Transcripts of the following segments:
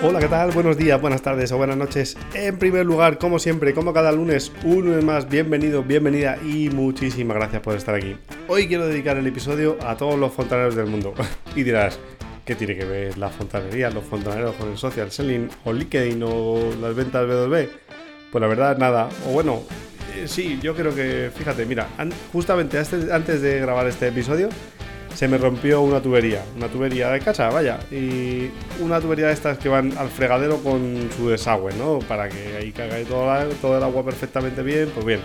Hola, ¿qué tal? Buenos días, buenas tardes o buenas noches. En primer lugar, como siempre, como cada lunes, un lunes más, bienvenido, bienvenida y muchísimas gracias por estar aquí. Hoy quiero dedicar el episodio a todos los fontaneros del mundo. y dirás, ¿qué tiene que ver la fontanería, los fontaneros con el social selling o LinkedIn o las ventas B2B? Pues la verdad, nada. O bueno, eh, sí, yo creo que, fíjate, mira, justamente antes de grabar este episodio, se me rompió una tubería, una tubería de casa, vaya, y una tubería de estas que van al fregadero con su desagüe, ¿no? Para que ahí caiga todo, todo el agua perfectamente bien, pues bien.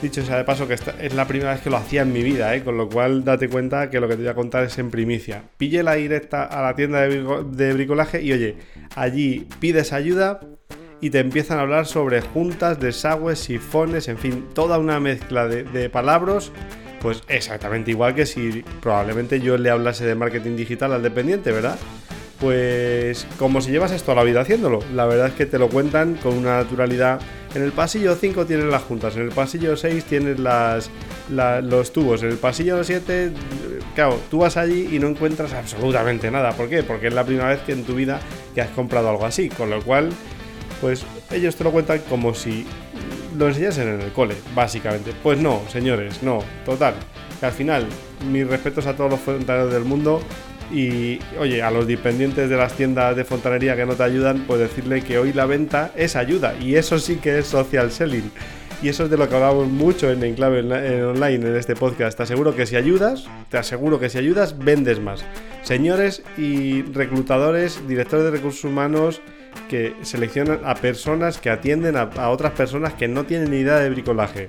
Dicho sea de paso que esta es la primera vez que lo hacía en mi vida, ¿eh? con lo cual date cuenta que lo que te voy a contar es en primicia. Pille la directa a la tienda de, bricolaje y oye, allí pides ayuda y te empiezan a hablar sobre juntas, desagües, sifones, en fin, toda una mezcla de, de palabras pues exactamente igual que si probablemente yo le hablase de marketing digital al dependiente, ¿verdad? Pues como si llevas esto a la vida haciéndolo. La verdad es que te lo cuentan con una naturalidad. En el pasillo 5 tienes las juntas, en el pasillo 6 tienes las, los tubos, en el pasillo 7, claro, tú vas allí y no encuentras absolutamente nada. ¿Por qué? Porque es la primera vez que en tu vida que has comprado algo así. Con lo cual, pues ellos te lo cuentan como si lo enseñasen en el cole, básicamente. Pues no, señores, no. Total. Que al final, mis respetos a todos los fontaneros del mundo. Y oye, a los dependientes de las tiendas de fontanería que no te ayudan, pues decirle que hoy la venta es ayuda. Y eso sí que es social selling. Y eso es de lo que hablamos mucho en Enclave Online en este podcast. Te aseguro que si ayudas, te aseguro que si ayudas, vendes más. Señores y reclutadores, directores de recursos humanos, que seleccionan a personas que atienden a, otras personas que no tienen ni idea de bricolaje.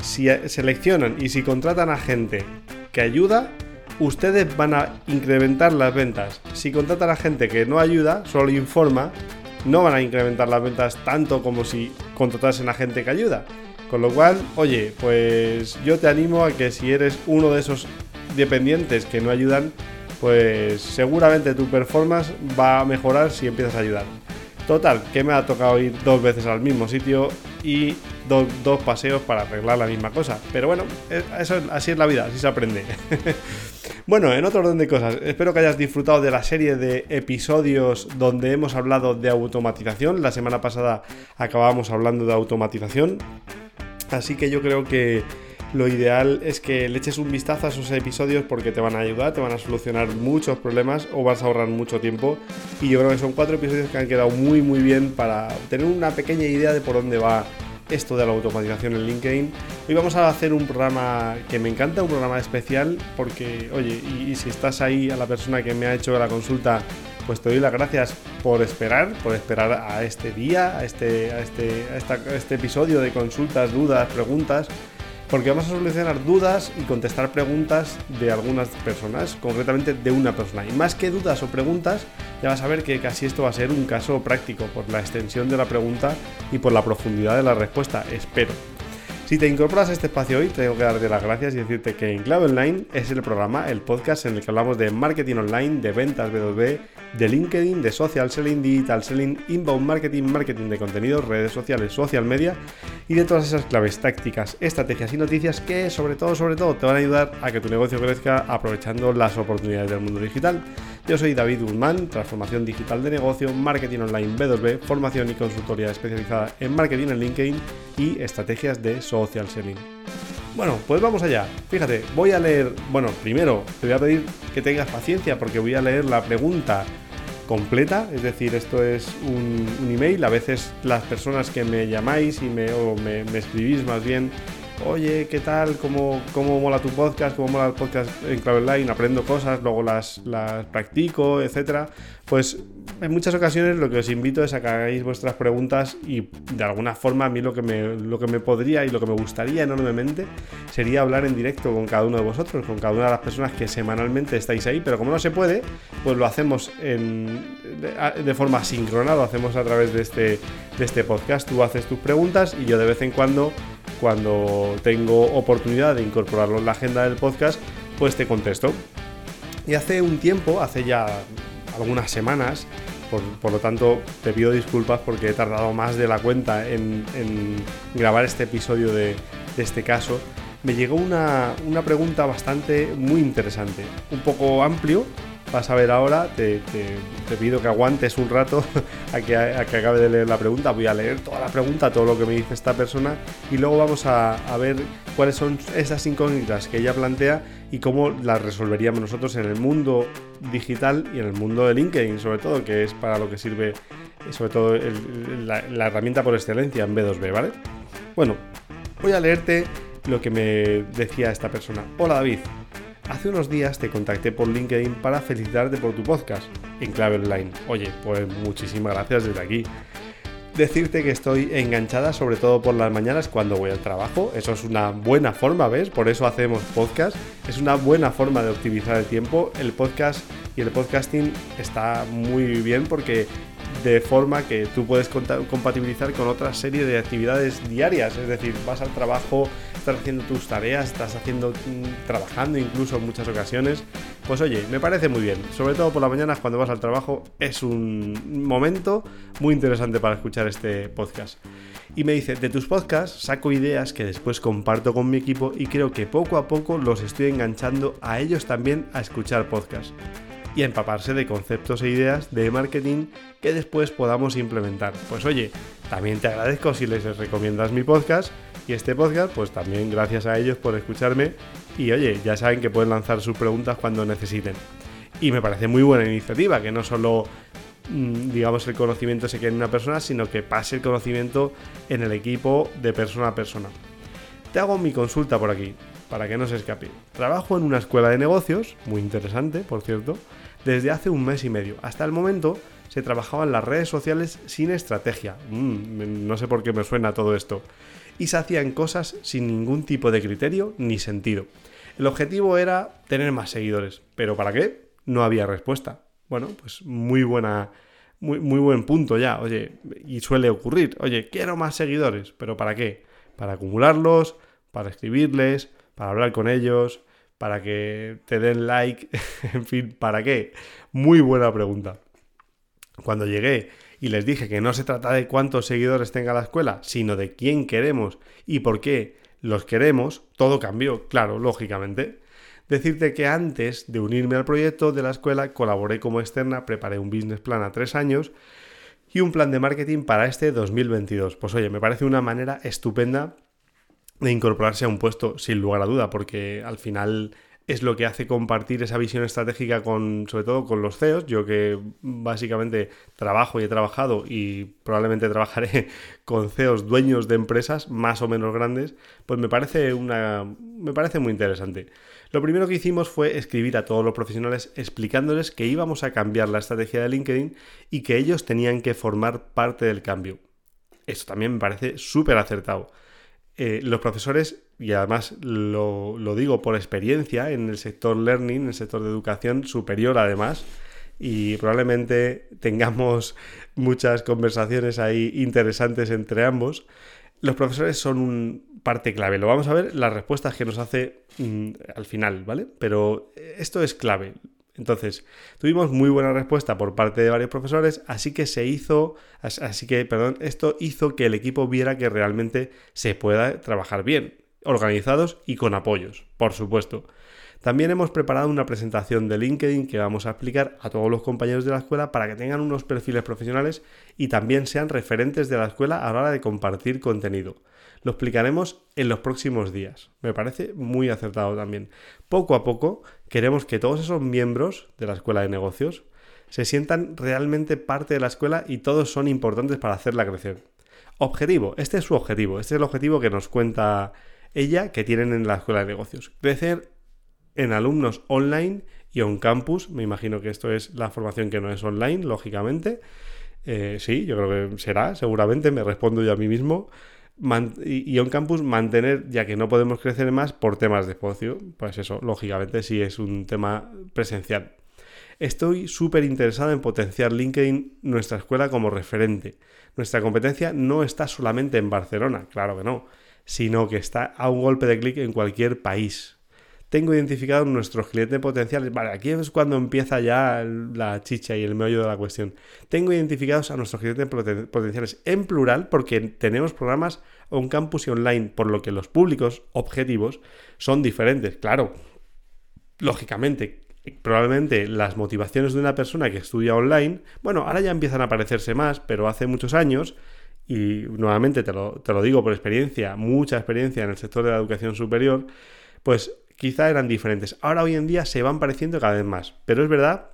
Si seleccionan y si contratan a gente que ayuda, ustedes van a incrementar las ventas. Si contratan a gente que no ayuda, solo informa, no van a incrementar las ventas tanto como si contratasen a gente que ayuda. Con lo cual, oye, pues yo te animo a que si eres uno de esos dependientes que no ayudan, pues seguramente tu performance va a mejorar si empiezas a ayudar. Total, que me ha tocado ir dos veces al mismo sitio y dos paseos para arreglar la misma cosa. Pero bueno, eh, eso, así es la vida, así se aprende. bueno, en otro orden de cosas, espero que hayas disfrutado de la serie de episodios donde hemos hablado de automatización. La semana pasada acabábamos hablando de automatización. Así que yo creo que lo ideal es que le eches un vistazo a esos episodios porque te van a ayudar, te van a solucionar muchos problemas o vas a ahorrar mucho tiempo. Y yo creo que son cuatro episodios que han quedado muy muy bien para tener una pequeña idea de por dónde va esto de la automatización en LinkedIn. Hoy vamos a hacer un programa que me encanta, un programa especial, porque, oye, y, si estás ahí a la persona que me ha hecho la consulta, pues te doy las gracias por esperar, por esperar a este día, a este, a este, a este episodio de consultas, dudas, preguntas porque vamos a solucionar dudas y contestar preguntas de algunas personas, concretamente de una persona. Y más que dudas o preguntas, ya vas a ver que casi esto va a ser un caso práctico por la extensión de la pregunta y por la profundidad de la respuesta, espero. Si te incorporas a este espacio hoy, tengo que darte las gracias y decirte que en Cloud Online es el programa, el podcast en el que hablamos de marketing online, de ventas B2B, de LinkedIn, de social selling, digital selling, inbound marketing, marketing de contenidos, redes sociales, social media y de todas esas claves, tácticas, estrategias y noticias que sobre todo, sobre todo, te van a ayudar a que tu negocio crezca aprovechando las oportunidades del mundo digital. Yo soy David Guzmán, transformación digital de negocio, marketing online B2B, formación y consultoría especializada en marketing en LinkedIn y estrategias de social selling. Bueno, pues vamos allá. Fíjate, voy a leer, bueno, primero te voy a pedir que tengas paciencia porque voy a leer la pregunta completa, es decir, esto es un, email, a veces las personas que me llamáis y me, o me, me escribís más bien oye, ¿qué tal? ¿Cómo, ¿Cómo mola tu podcast? ¿Cómo mola el podcast en Clave Online? Aprendo cosas, luego las, las practico, etcétera. Pues en muchas ocasiones lo que os invito es a que hagáis vuestras preguntas y de alguna forma a mí lo que me, lo que me podría y lo que me gustaría enormemente sería hablar en directo con cada uno de vosotros, con cada una de las personas que semanalmente estáis ahí, pero como no se puede, pues lo hacemos en, de, forma síncrona, lo hacemos a través de este, de este podcast. Tú haces tus preguntas y yo de vez en cuando cuando tengo oportunidad de incorporarlo en la agenda del podcast, pues te contesto. Y hace un tiempo, hace ya algunas semanas, por, lo tanto te pido disculpas porque he tardado más de la cuenta en, grabar este episodio de, este caso, me llegó una, una, pregunta bastante muy interesante, un poco amplio, vas a ver ahora, te, pido que aguantes un rato a que, acabe de leer la pregunta. Voy a leer toda la pregunta, todo lo que me dice esta persona y luego vamos a, ver cuáles son esas incógnitas que ella plantea y cómo las resolveríamos nosotros en el mundo digital y en el mundo de LinkedIn, sobre todo, que es para lo que sirve, sobre todo, la, la herramienta por excelencia en B2B, ¿vale? Bueno, voy a leerte lo que me decía esta persona. Hola David, Hace unos días te contacté por LinkedIn para felicitarte por tu podcast en clave online. Oye, pues muchísimas gracias desde aquí. Decirte que estoy enganchada sobre todo por las mañanas cuando voy al trabajo. Eso es una buena forma, ¿ves? Por eso hacemos podcast. Es una buena forma de optimizar el tiempo. El podcast y el podcasting está muy bien porque de forma que tú puedes compatibilizar con otra serie de actividades diarias. Es decir, vas al trabajo, estás haciendo tus tareas, estás haciendo, mm, trabajando incluso en muchas ocasiones. Pues oye, me parece muy bien. Sobre todo por las mañanas cuando vas al trabajo es un momento muy interesante para escuchar este podcast. Y me dice, de tus podcasts saco ideas que después comparto con mi equipo y creo que poco a poco los estoy enganchando a ellos también a escuchar podcasts y empaparse de conceptos e ideas de marketing que después podamos implementar. Pues oye, también te agradezco si les recomiendas mi podcast y este podcast, pues también gracias a ellos por escucharme y oye, ya saben que pueden lanzar sus preguntas cuando necesiten. Y me parece muy buena iniciativa, que no solo mm, digamos el conocimiento se quede en una persona, sino que pase el conocimiento en el equipo de persona a persona. Te hago mi consulta por aquí, para que no se escape. Trabajo en una escuela de negocios, muy interesante, por cierto, desde hace un mes y medio. Hasta el momento se trabajaba en las redes sociales sin estrategia. Mm, no sé por qué me suena todo esto. Y se hacían cosas sin ningún tipo de criterio ni sentido. El objetivo era tener más seguidores. ¿Pero para qué? No había respuesta. Bueno, pues muy buena. Muy, muy buen punto ya. Oye, y suele ocurrir. Oye, quiero más seguidores. ¿Pero para qué? Para acumularlos, para escribirles, para hablar con ellos, para que te den like, en fin, ¿para qué? Muy buena pregunta. Cuando llegué y les dije que no se trata de cuántos seguidores tenga la escuela, sino de quién queremos y por qué los queremos, todo cambió, claro, lógicamente. Decirte que antes de unirme al proyecto de la escuela colaboré como externa, preparé un business plan a tres años y un plan de marketing para este 2022. Pues oye, me parece una manera estupenda de incorporarse a un puesto, sin lugar a duda, porque al final es lo que hace compartir esa visión estratégica con, sobre todo con los CEOs. Yo que básicamente trabajo y he trabajado y probablemente trabajaré con CEOs dueños de empresas más o menos grandes, pues me parece una me parece muy interesante. Lo primero que hicimos fue escribir a todos los profesionales explicándoles que íbamos a cambiar la estrategia de LinkedIn y que ellos tenían que formar parte del cambio. Esto también me parece súper acertado. Eh, los profesores, y además lo, digo por experiencia en el sector learning, en el sector de educación superior además, y probablemente tengamos muchas conversaciones ahí interesantes entre ambos, los profesores son un parte clave. Lo vamos a ver las respuestas que nos hace mm, al final, ¿vale? Pero esto es clave. Entonces, tuvimos muy buena respuesta por parte de varios profesores, así que se hizo, así que, perdón, esto hizo que el equipo viera que realmente se pueda trabajar bien, organizados y con apoyos, por supuesto. También hemos preparado una presentación de LinkedIn que vamos a explicar a todos los compañeros de la escuela para que tengan unos perfiles profesionales y también sean referentes de la escuela a la hora de compartir contenido. Lo explicaremos en los próximos días. Me parece muy acertado también. Poco a poco queremos que todos esos miembros de la escuela de negocios se sientan realmente parte de la escuela y todos son importantes para hacerla crecer. Objetivo, este es su objetivo, este es el objetivo que nos cuenta ella que tienen en la escuela de negocios. Crecer en alumnos online y on campus, me imagino que esto es la formación que no es online, lógicamente. Eh, sí, yo creo que será, seguramente, me respondo yo a mí mismo y, on campus mantener, ya que no podemos crecer más por temas de espacio, pues eso, lógicamente sí es un tema presencial. Estoy súper interesado en potenciar LinkedIn, nuestra escuela, como referente. Nuestra competencia no está solamente en Barcelona, claro que no, sino que está a un golpe de clic en cualquier país tengo identificados nuestros clientes potenciales. Vale, aquí es cuando empieza ya la chicha y el meollo de la cuestión. Tengo identificados a nuestros clientes potenciales en plural porque tenemos programas on campus y online, por lo que los públicos objetivos son diferentes. Claro, lógicamente, probablemente las motivaciones de una persona que estudia online, bueno, ahora ya empiezan a parecerse más, pero hace muchos años, y nuevamente te lo, te lo digo por experiencia, mucha experiencia en el sector de la educación superior, pues quizá eran diferentes. Ahora hoy en día se van pareciendo cada vez más, pero es verdad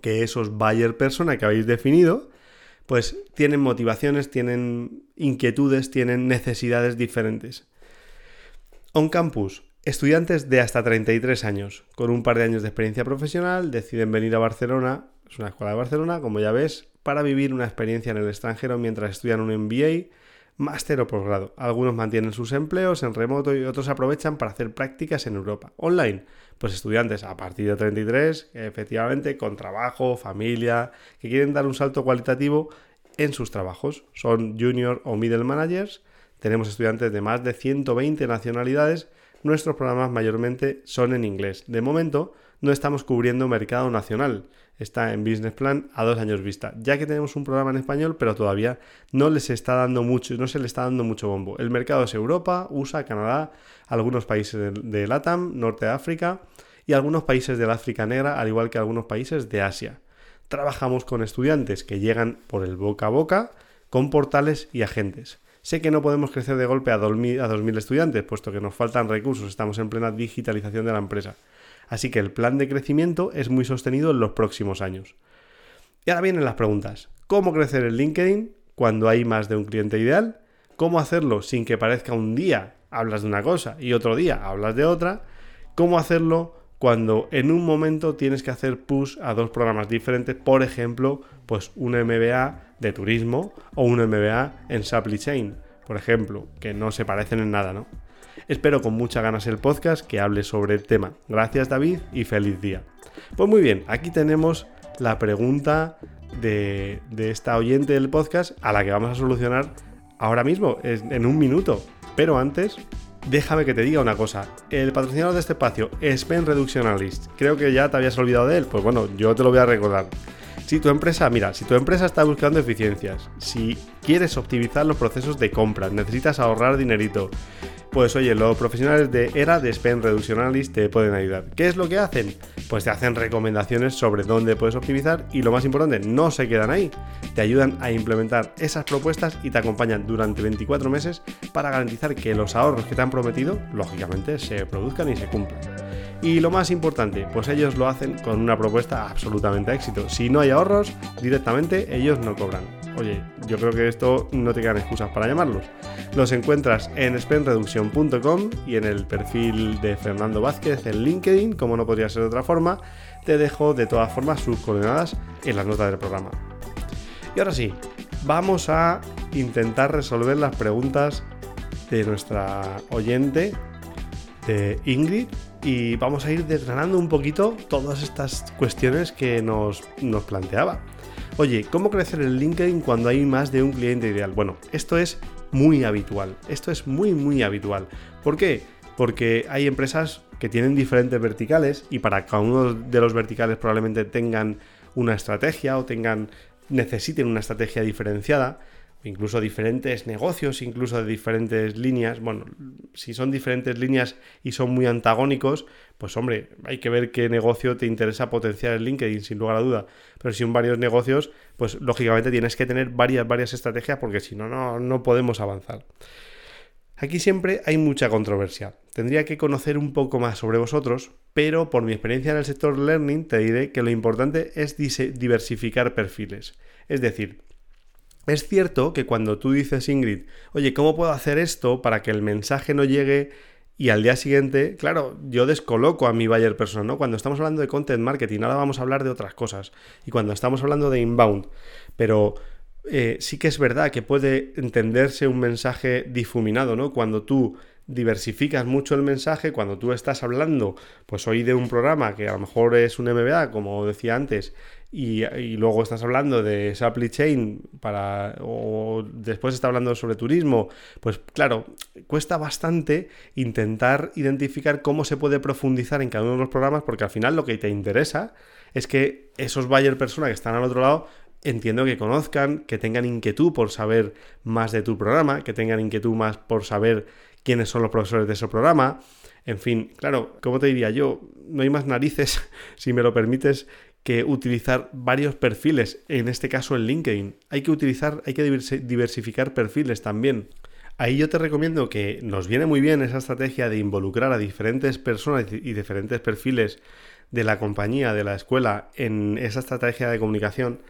que esos buyer persona que habéis definido, pues tienen motivaciones, tienen inquietudes, tienen necesidades diferentes. On campus, estudiantes de hasta 33 años, con un par de años de experiencia profesional, deciden venir a Barcelona, es una escuela de Barcelona, como ya ves, para vivir una experiencia en el extranjero mientras estudian un MBA, máster o posgrado. Algunos mantienen sus empleos en remoto y otros aprovechan para hacer prácticas en Europa. Online, pues estudiantes a partir de 33, efectivamente, con trabajo, familia, que quieren dar un salto cualitativo en sus trabajos. Son junior o middle managers. Tenemos estudiantes de más de 120 nacionalidades. Nuestros programas mayormente son en inglés. De momento, no estamos cubriendo mercado nacional está en Business Plan a dos años vista, ya que tenemos un programa en español, pero todavía no les está dando mucho, no se le está dando mucho bombo. El mercado es Europa, USA, Canadá, algunos países de, LATAM, Norte de África y algunos países del África Negra, al igual que algunos países de Asia. Trabajamos con estudiantes que llegan por el boca a boca, con portales y agentes. Sé que no podemos crecer de golpe a 2.000 estudiantes, puesto que nos faltan recursos, estamos en plena digitalización de la empresa. Así que el plan de crecimiento es muy sostenido en los próximos años. Y ahora vienen las preguntas. ¿Cómo crecer en LinkedIn cuando hay más de un cliente ideal? ¿Cómo hacerlo sin que parezca un día hablas de una cosa y otro día hablas de otra? ¿Cómo hacerlo cuando en un momento tienes que hacer push a dos programas diferentes? Por ejemplo, pues un MBA de turismo o un MBA en supply chain, por ejemplo, que no se parecen en nada, ¿no? Espero con muchas ganas el podcast que hable sobre el tema. Gracias David y feliz día. Pues muy bien, aquí tenemos la pregunta de, esta oyente del podcast a la que vamos a solucionar ahora mismo, en un minuto. Pero antes, déjame que te diga una cosa. El patrocinador de este espacio, Spend Reduction Analyst. Creo que ya te habías olvidado de él. Pues bueno, yo te lo voy a recordar. Si tu empresa, mira, si tu empresa está buscando eficiencias, si quieres optimizar los procesos de compra, necesitas ahorrar dinerito, pues oye, los profesionales de ERA de Spend Reduction te pueden ayudar. ¿Qué es lo que hacen? Pues te hacen recomendaciones sobre dónde puedes optimizar y lo más importante, no se quedan ahí. Te ayudan a implementar esas propuestas y te acompañan durante 24 meses para garantizar que los ahorros que te han prometido, lógicamente, se produzcan y se cumplan. Y lo más importante, pues ellos lo hacen con una propuesta absolutamente éxito. Si no hay ahorros, directamente ellos no cobran. Oye, yo creo que esto no te quedan excusas para llamarlos. Los encuentras en spendreduction.com y en el perfil de Fernando Vázquez en LinkedIn, como no podría ser de otra forma. Te dejo de todas formas sus coordenadas en las notas del programa. Y ahora sí, vamos a intentar resolver las preguntas de nuestra oyente, de Ingrid, y vamos a ir desgranando un poquito todas estas cuestiones que nos, nos planteaba. Oye, ¿cómo crecer en LinkedIn cuando hay más de un cliente ideal? Bueno, esto es muy habitual. Esto es muy, muy habitual. ¿Por qué? Porque hay empresas que tienen diferentes verticales y para cada uno de los verticales probablemente tengan una estrategia o tengan necesiten una estrategia diferenciada incluso diferentes negocios, incluso de diferentes líneas. Bueno, si son diferentes líneas y son muy antagónicos, pues hombre, hay que ver qué negocio te interesa potenciar en LinkedIn, sin lugar a duda. Pero si son varios negocios, pues lógicamente tienes que tener varias, varias estrategias porque si no, no, no podemos avanzar. Aquí siempre hay mucha controversia. Tendría que conocer un poco más sobre vosotros, pero por mi experiencia en el sector learning te diré que lo importante es diversificar perfiles. Es decir, es cierto que cuando tú dices, Ingrid, oye, ¿cómo puedo hacer esto para que el mensaje no llegue y al día siguiente, claro, yo descoloco a mi buyer persona, ¿no? Cuando estamos hablando de content marketing, ahora vamos a hablar de otras cosas. Y cuando estamos hablando de inbound, pero eh, sí que es verdad que puede entenderse un mensaje difuminado, ¿no? Cuando tú diversificas mucho el mensaje, cuando tú estás hablando, pues hoy de un programa que a lo mejor es un MBA, como decía antes, y, luego estás hablando de supply chain para o después está hablando sobre turismo, pues claro, cuesta bastante intentar identificar cómo se puede profundizar en cada uno de los programas porque al final lo que te interesa es que esos buyer personas que están al otro lado entiendo que conozcan, que tengan inquietud por saber más de tu programa, que tengan inquietud más por saber quiénes son los profesores de ese programa. En fin, claro, como te diría yo, no hay más narices, si me lo permites, que utilizar varios perfiles, en este caso en LinkedIn. Hay que utilizar, hay que diversificar perfiles también. Ahí yo te recomiendo que nos viene muy bien esa estrategia de involucrar a diferentes personas y diferentes perfiles de la compañía, de la escuela, en esa estrategia de comunicación,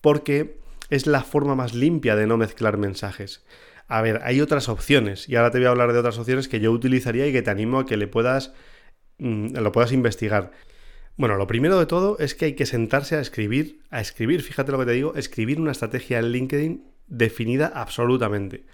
porque es la forma más limpia de no mezclar mensajes. A ver, hay otras opciones, y ahora te voy a hablar de otras opciones que yo utilizaría y que te animo a que le puedas, mm, lo puedas investigar. Bueno, lo primero de todo es que hay que sentarse a escribir, a escribir, fíjate lo que te digo, escribir una estrategia en LinkedIn definida absolutamente.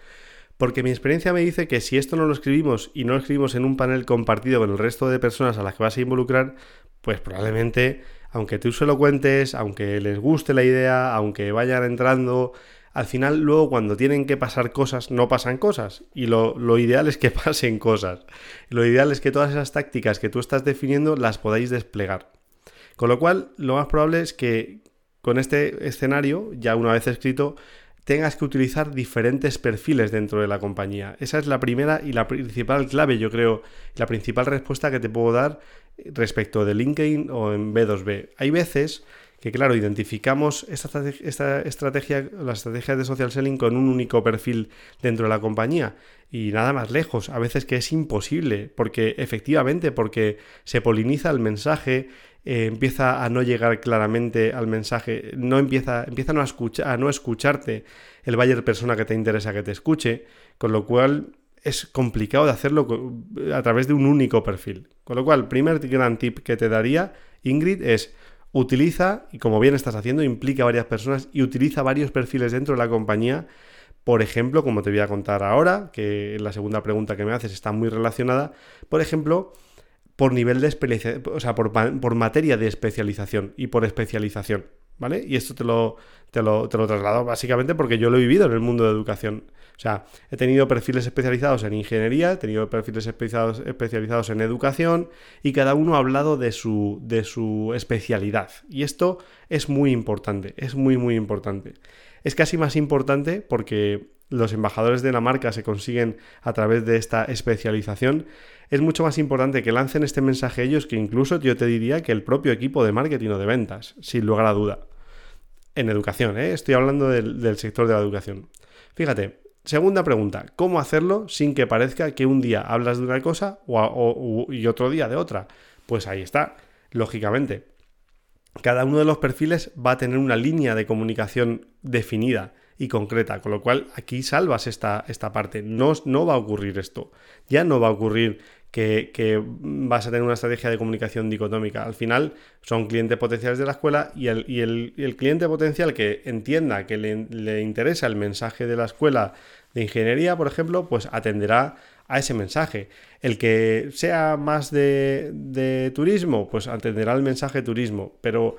Porque mi experiencia me dice que si esto no lo escribimos y no lo escribimos en un panel compartido con el resto de personas a las que vas a involucrar, pues probablemente, aunque tú se lo cuentes, aunque les guste la idea, aunque vayan entrando, al final luego cuando tienen que pasar cosas, no pasan cosas. Y lo, lo, ideal es que pasen cosas. Lo ideal es que todas esas tácticas que tú estás definiendo las podáis desplegar. Con lo cual, lo más probable es que con este escenario, ya una vez escrito, tengas que utilizar diferentes perfiles dentro de la compañía. Esa es la primera y la principal clave, yo creo, la principal respuesta que te puedo dar respecto de LinkedIn o en B2B. Hay veces que, claro, identificamos esta, esta estrategia, la estrategia de social selling con un único perfil dentro de la compañía y nada más lejos. A veces que es imposible, porque efectivamente, porque se poliniza el mensaje, eh, empieza a no llegar claramente al mensaje, no empieza, empieza a, no a no escucharte el buyer persona que te interesa que te escuche, con lo cual es complicado de hacerlo a través de un único perfil. Con lo cual, primer gran tip que te daría, Ingrid, es utiliza, y como bien estás haciendo, implica a varias personas y utiliza varios perfiles dentro de la compañía. Por ejemplo, como te voy a contar ahora, que la segunda pregunta que me haces está muy relacionada, por ejemplo, por nivel de o sea, por, por, materia de especialización y por especialización, ¿vale? Y esto te lo, te lo, te lo traslado básicamente porque yo lo he vivido en el mundo de educación. O sea, he tenido perfiles especializados en ingeniería, he tenido perfiles especializados, especializados en educación y cada uno ha hablado de su, de su especialidad. Y esto es muy importante, es muy, muy importante. Es casi más importante porque los embajadores de la marca se consiguen a través de esta especialización es mucho más importante que lancen este mensaje ellos que incluso yo te diría que el propio equipo de marketing o de ventas, sin lugar a duda. En educación, ¿eh? estoy hablando del, sector de la educación. Fíjate, segunda pregunta, ¿cómo hacerlo sin que parezca que un día hablas de una cosa y otro día de otra? Pues ahí está, lógicamente. Cada uno de los perfiles va a tener una línea de comunicación definida y concreta, con lo cual aquí salvas esta, esta parte. No, no va a ocurrir esto. Ya no va a ocurrir que, vas a tener una estrategia de comunicación dicotómica. Al final son clientes potenciales de la escuela y el, cliente potencial que entienda que le, interesa el mensaje de la escuela de ingeniería, por ejemplo, pues atenderá a ese mensaje. El que sea más de, de turismo, pues atenderá el mensaje turismo. Pero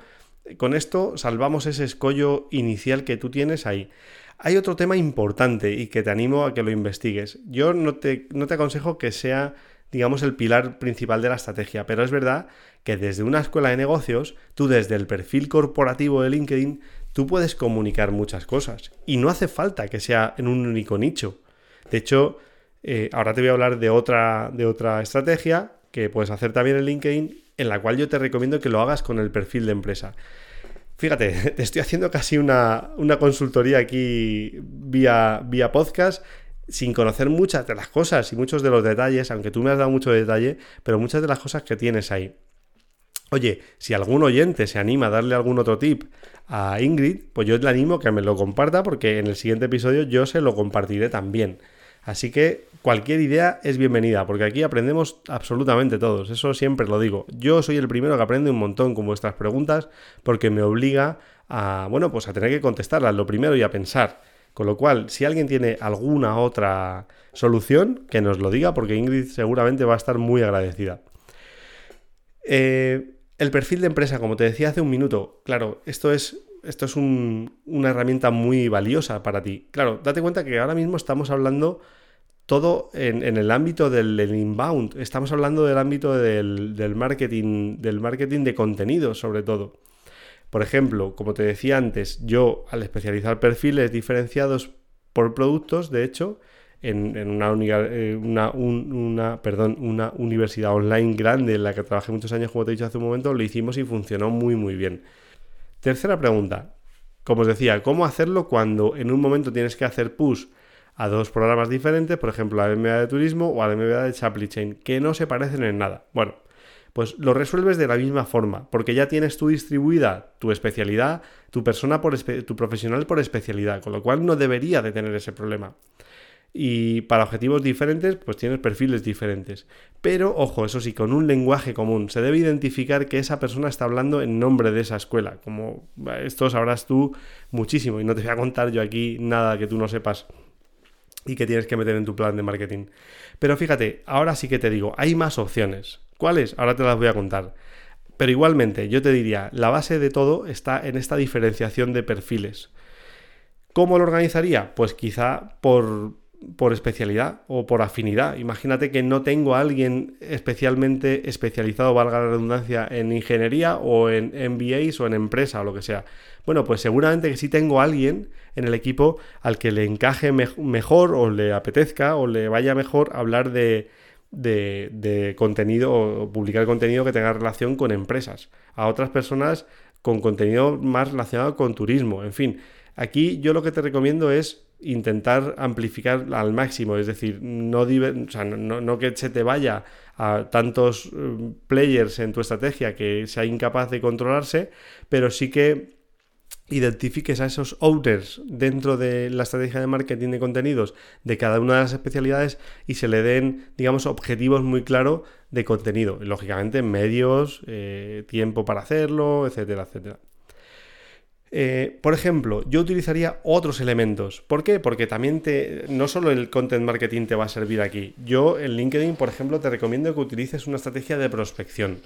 con esto salvamos ese escollo inicial que tú tienes ahí. Hay otro tema importante y que te animo a que lo investigues. Yo no te, no te aconsejo que sea digamos, el pilar principal de la estrategia. Pero es verdad que desde una escuela de negocios, tú desde el perfil corporativo de LinkedIn, tú puedes comunicar muchas cosas. Y no hace falta que sea en un único nicho. De hecho, eh, ahora te voy a hablar de otra, de otra estrategia que puedes hacer también en LinkedIn, en la cual yo te recomiendo que lo hagas con el perfil de empresa. Fíjate, te estoy haciendo casi una, una consultoría aquí vía, vía podcast sin conocer muchas de las cosas y muchos de los detalles, aunque tú me has dado mucho detalle, pero muchas de las cosas que tienes ahí. Oye, si algún oyente se anima a darle algún otro tip a Ingrid, pues yo le animo a que me lo comparta porque en el siguiente episodio yo se lo compartiré también. Así que cualquier idea es bienvenida, porque aquí aprendemos absolutamente todos, eso siempre lo digo. Yo soy el primero que aprende un montón con vuestras preguntas porque me obliga a, bueno, pues a tener que contestarlas, lo primero y a pensar. Con lo cual, si alguien tiene alguna otra solución, que nos lo diga, porque Ingrid seguramente va a estar muy agradecida. Eh, el perfil de empresa, como te decía hace un minuto, claro, esto es, esto es una herramienta muy valiosa para ti. Claro, date cuenta que ahora mismo estamos hablando todo en, el ámbito del, inbound, estamos hablando del ámbito del, del, marketing, del marketing de contenido, sobre todo. Por ejemplo, como te decía antes, yo al especializar perfiles diferenciados por productos, de hecho, en, una, eh, una, universidad online grande en la que trabajé muchos años, como te he dicho hace un momento, lo hicimos y funcionó muy, muy bien. Tercera pregunta. Como os decía, ¿cómo hacerlo cuando en un momento tienes que hacer push a dos programas diferentes, por ejemplo, a la MBA de turismo o a la MBA de Supply Chain, que no se parecen en nada? Bueno, pues lo resuelves de la misma forma, porque ya tienes tú distribuida tu especialidad, tu persona por tu profesional por especialidad, con lo cual no debería de tener ese problema. Y para objetivos diferentes, pues tienes perfiles diferentes. Pero, ojo, eso sí, con un lenguaje común. Se debe identificar que esa persona está hablando en nombre de esa escuela. Como esto sabrás tú muchísimo y no te voy a contar yo aquí nada que tú no sepas y que tienes que meter en tu plan de marketing. Pero fíjate, ahora sí que te digo, hay más opciones. ¿Cuáles? Ahora te las voy a contar. Pero igualmente, yo te diría, la base de todo está en esta diferenciación de perfiles. ¿Cómo lo organizaría? Pues quizá por, por especialidad o por afinidad. Imagínate que no tengo a alguien especialmente especializado, valga la redundancia, en ingeniería o en MBAs o en empresa o lo que sea. Bueno, pues seguramente que sí tengo a alguien en el equipo al que le encaje mejor o le apetezca o le vaya mejor hablar de, de, de contenido o publicar contenido que tenga relación con empresas. A otras personas con contenido más relacionado con turismo. En fin, aquí yo lo que te recomiendo es intentar amplificar al máximo, es decir, no, no, que se te vaya a tantos eh, players en tu estrategia que sea incapaz de controlarse, pero sí que identifiques a esos owners dentro de la estrategia de marketing de contenidos de cada una de las especialidades y se le den, digamos, objetivos muy claros de contenido. lógicamente, medios, eh, tiempo para hacerlo, etcétera, etcétera. Eh, por ejemplo, yo utilizaría otros elementos. ¿Por qué? Porque también te, no solo el content marketing te va a servir aquí. Yo en LinkedIn, por ejemplo, te recomiendo que utilices una estrategia de prospección.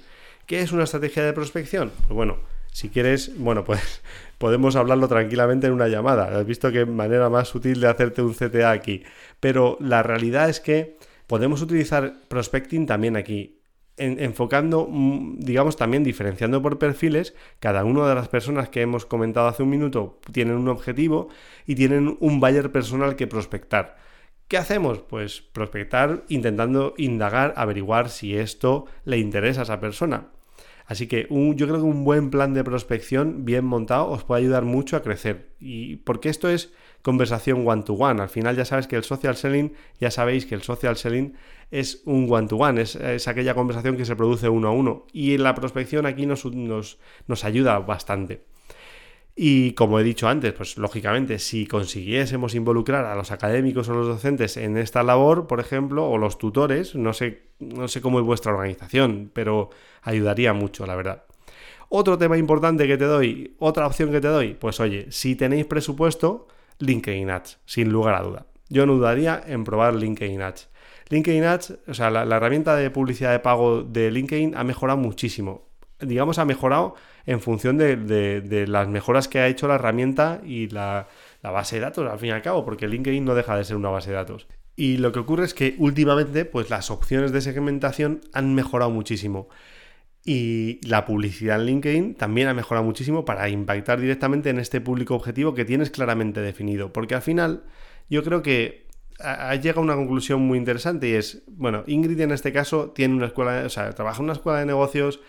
¿Qué es una estrategia de prospección? Pues bueno, si quieres, bueno, pues podemos hablarlo tranquilamente en una llamada. Has visto qué manera más sutil de hacerte un CTA aquí. Pero la realidad es que podemos utilizar prospecting también aquí enfocando, mm, digamos, también diferenciando por perfiles, cada una de las personas que hemos comentado hace un minuto tienen un objetivo y tienen un buyer personal que prospectar. ¿Qué hacemos? Pues prospectar intentando indagar, averiguar si esto le interesa a esa persona. Así que yo creo que un buen plan de prospección bien montado os puede ayudar mucho a crecer. Y porque esto es conversación one-to-one. Al final ya sabes que el social selling, ya sabéis que el social selling es un one-to-one, es, aquella conversación que se produce uno a uno. Y la prospección aquí nos, nos, nos ayuda bastante. Y como he dicho antes, pues lógicamente, si consiguiésemos involucrar a los académicos o los docentes en esta labor, por ejemplo, o los tutores, no sé, no sé cómo es vuestra organización, pero ayudaría mucho, la verdad. Otro tema importante que te doy, otra opción que te doy, pues oye, si tenéis presupuesto, LinkedIn Ads, sin lugar a duda. Yo no dudaría en probar LinkedIn Ads. LinkedIn Ads, o sea, la, herramienta de publicidad de pago de LinkedIn ha mejorado muchísimo. Digamos, ha mejorado en función de, las mejoras que ha hecho la herramienta y la, la, base de datos, al fin y al cabo, porque LinkedIn no deja de ser una base de datos. Y lo que ocurre es que últimamente, pues las opciones de segmentación han mejorado muchísimo. Y la publicidad en LinkedIn también ha mejorado muchísimo para impactar directamente en este público objetivo que tienes claramente definido. Porque al final yo creo que ha llegado a una conclusión muy interesante y es, bueno, Ingrid en este caso tiene una escuela, o sea, trabaja en una escuela de negocios,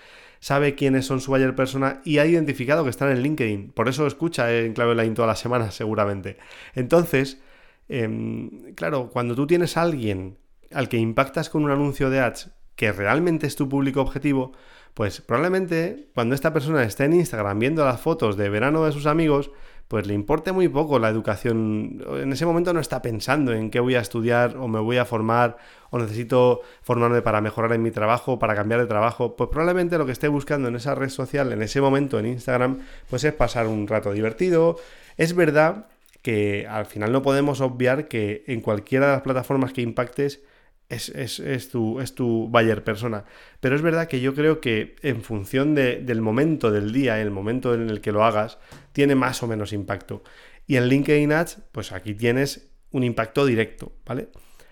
sabe quiénes son su buyer persona y ha identificado que están en LinkedIn. Por eso escucha en clave line todas las semanas seguramente. Entonces, em, claro, cuando tú tienes a alguien al que impactas con un anuncio de ads que realmente es tu público objetivo, pues probablemente cuando esta persona esté en Instagram viendo las fotos de verano de sus amigos, pues le importe muy poco la educación. En ese momento no está pensando en qué voy a estudiar o me voy a formar o necesito formarme para mejorar en mi trabajo, para cambiar de trabajo. Pues probablemente lo que esté buscando en esa red social, en ese momento en Instagram, pues es pasar un rato divertido. Es verdad que al final no podemos obviar que en cualquiera de las plataformas que impactes, es, tu, es tu buyer persona. Pero es verdad que yo creo que en función del momento del día, el momento en el que lo hagas, tiene más o menos impacto. Y en LinkedIn Ads, pues aquí tienes un impacto directo, ¿vale?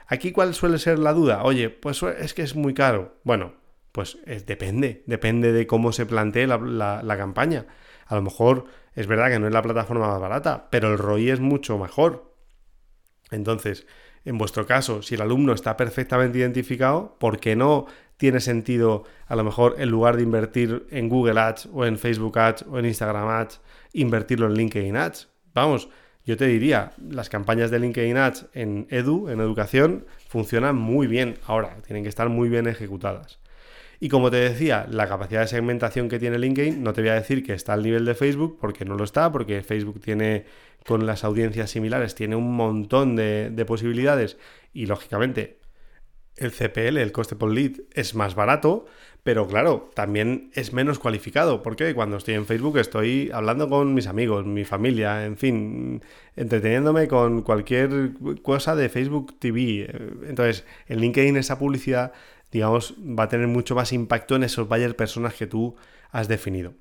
Aquí cuál suele ser la duda, oye, pues es que es muy caro. Bueno, pues depende, depende de cómo se plantee la, la campaña. A lo mejor es verdad que no es la plataforma más barata, pero el ROI es mucho mejor. Entonces, en vuestro caso, si el alumno está perfectamente identificado, ¿por qué no tiene sentido a lo mejor en lugar de invertir en Google Ads o en Facebook Ads o en Instagram Ads, invertirlo en LinkedIn Ads? Vamos, yo te diría, las campañas de LinkedIn Ads en Edu, en educación, funcionan muy bien. Ahora, tienen que estar muy bien ejecutadas. Y como te decía, la capacidad de segmentación que tiene LinkedIn, no te voy a decir que está al nivel de Facebook, porque no lo está, porque Facebook tiene con las audiencias similares, tiene un montón de, de posibilidades. Y lógicamente el CPL, el coste por lead, es más barato, pero claro, también es menos cualificado, porque cuando estoy en Facebook estoy hablando con mis amigos, mi familia, en fin, entreteniéndome con cualquier cosa de Facebook TV. Entonces, en LinkedIn esa publicidad, digamos, va a tener mucho más impacto en esos buyer personas que tú has definido.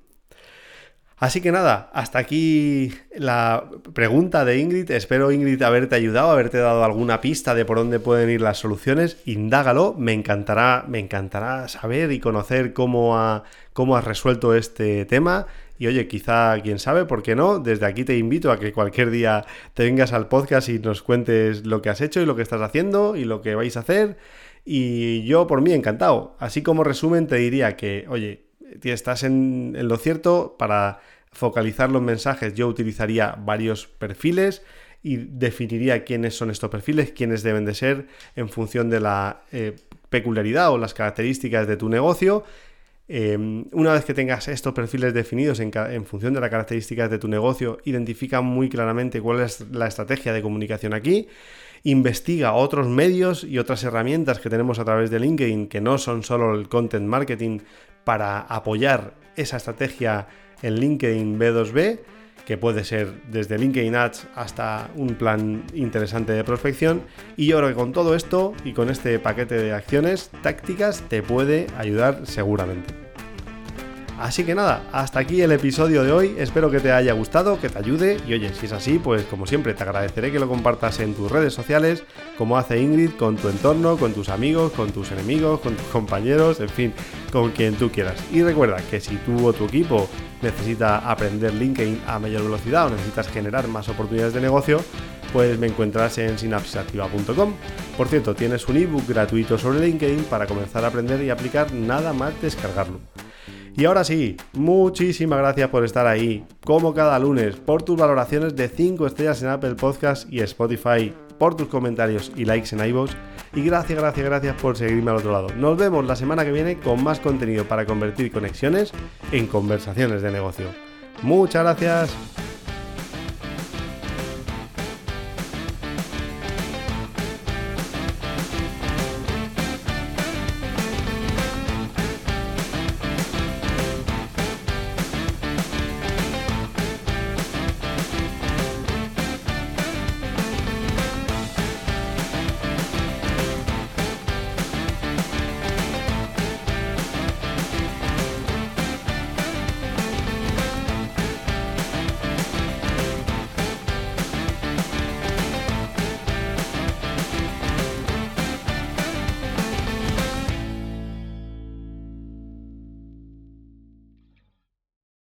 Así que nada, hasta aquí la pregunta de Ingrid. Espero, Ingrid, haberte ayudado, haberte dado alguna pista de por dónde pueden ir las soluciones. Indágalo, me encantará, me encantará saber y conocer cómo, ha, cómo has resuelto este tema. Y oye, quizá, quién sabe, ¿por qué no? Desde aquí te invito a que cualquier día te vengas al podcast y nos cuentes lo que has hecho y lo que estás haciendo y lo que vais a hacer. Y yo, por mí, encantado. Así como resumen, te diría que, oye, estás en, en lo cierto para focalizar los mensajes, yo utilizaría varios perfiles y definiría quiénes son estos perfiles, quiénes deben de ser en función de la eh, peculiaridad o las características de tu negocio. Em, una vez que tengas estos perfiles definidos en, en, función de las características de tu negocio, identifica muy claramente cuál es la estrategia de comunicación aquí. Investiga otros medios y otras herramientas que tenemos a través de LinkedIn que no son solo el content marketing para apoyar esa estrategia en LinkedIn B2B, que puede ser desde LinkedIn Ads hasta un plan interesante de prospección. Y yo creo que con todo esto y con este paquete de acciones tácticas te puede ayudar seguramente. Así que nada, hasta aquí el episodio de hoy, espero que te haya gustado, que te ayude y oye, si es así, pues como siempre te agradeceré que lo compartas en tus redes sociales, como hace Ingrid, con tu entorno, con tus amigos, con tus enemigos, con tus compañeros, en fin, con quien tú quieras. Y recuerda que si tú o tu equipo necesita aprender LinkedIn a mayor velocidad o necesitas generar más oportunidades de negocio, pues me encuentras en sinapsisactiva.com. Por cierto, tienes un ebook gratuito sobre LinkedIn para comenzar a aprender y aplicar nada más descargarlo. Y ahora sí, muchísimas gracias por estar ahí, como cada lunes, por tus valoraciones de 5 estrellas en Apple Podcast y Spotify, por tus comentarios y likes en iVoox. Y gracias, gracias, gracias por seguirme al otro lado. Nos vemos la semana que viene con más contenido para convertir conexiones en conversaciones de negocio. Muchas gracias.